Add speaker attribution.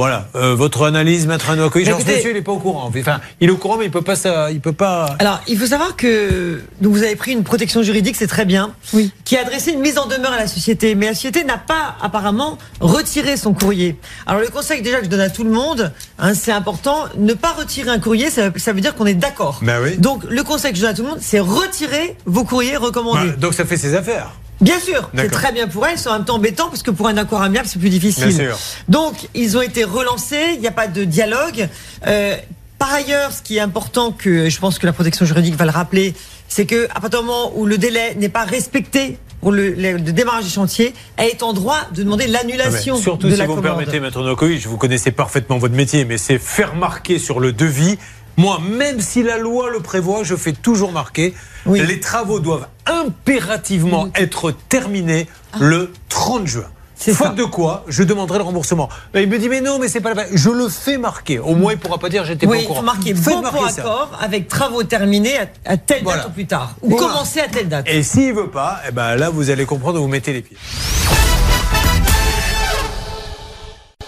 Speaker 1: Voilà, euh, votre analyse, maître Anoakoui, genre, monsieur, il n'est pas au courant. Enfin, il est au courant, mais il peut pas ça, il peut pas.
Speaker 2: Alors, il faut savoir que donc vous avez pris une protection juridique, c'est très bien,
Speaker 3: Oui.
Speaker 2: qui a adressé une mise en demeure à la société, mais la société n'a pas apparemment retiré son courrier. Alors, le conseil déjà que je donne à tout le monde, hein, c'est important, ne pas retirer un courrier, ça, ça veut dire qu'on est d'accord.
Speaker 1: Ben oui.
Speaker 2: Donc, le conseil que je donne à tout le monde, c'est retirer vos courriers recommandés.
Speaker 1: Bah, donc ça fait ses affaires.
Speaker 2: Bien sûr, c'est très bien pour elles, c'est en même temps embêtant parce que pour un accord amiable, c'est plus difficile.
Speaker 1: Bien sûr.
Speaker 2: Donc, ils ont été relancés, il n'y a pas de dialogue. Euh, par ailleurs, ce qui est important, que je pense que la protection juridique va le rappeler, c'est que à partir du moment où le délai n'est pas respecté pour le, le- le démarrage du chantier, elle est en droit de demander
Speaker 1: Ah, mais
Speaker 2: l'annulation
Speaker 1: Surtout
Speaker 2: de
Speaker 1: si
Speaker 2: la
Speaker 1: vous me permettez, maître Anoakoui, vous connaissez parfaitement votre métier, mais c'est faire marquer sur le devis. Moi, même si la loi le prévoit, je fais toujours marquer.
Speaker 2: Oui.
Speaker 1: Les travaux doivent impérativement être terminés le 30 juin. Faute
Speaker 2: ça.
Speaker 1: de quoi, je demanderai le remboursement. Il me dit, mais non, mais c'est pas la peine. Je le fais marquer. Au moins, il pourra pas dire j'étais
Speaker 2: Oui,
Speaker 1: pas au
Speaker 2: il faut marquer bon pour accord avec travaux terminés à, à telle
Speaker 1: Voilà.
Speaker 2: date ou plus tard. Ou
Speaker 1: Voilà.
Speaker 2: commencer à telle date.
Speaker 1: Et s'il veut pas, eh ben là, vous allez comprendre où vous mettez les pieds.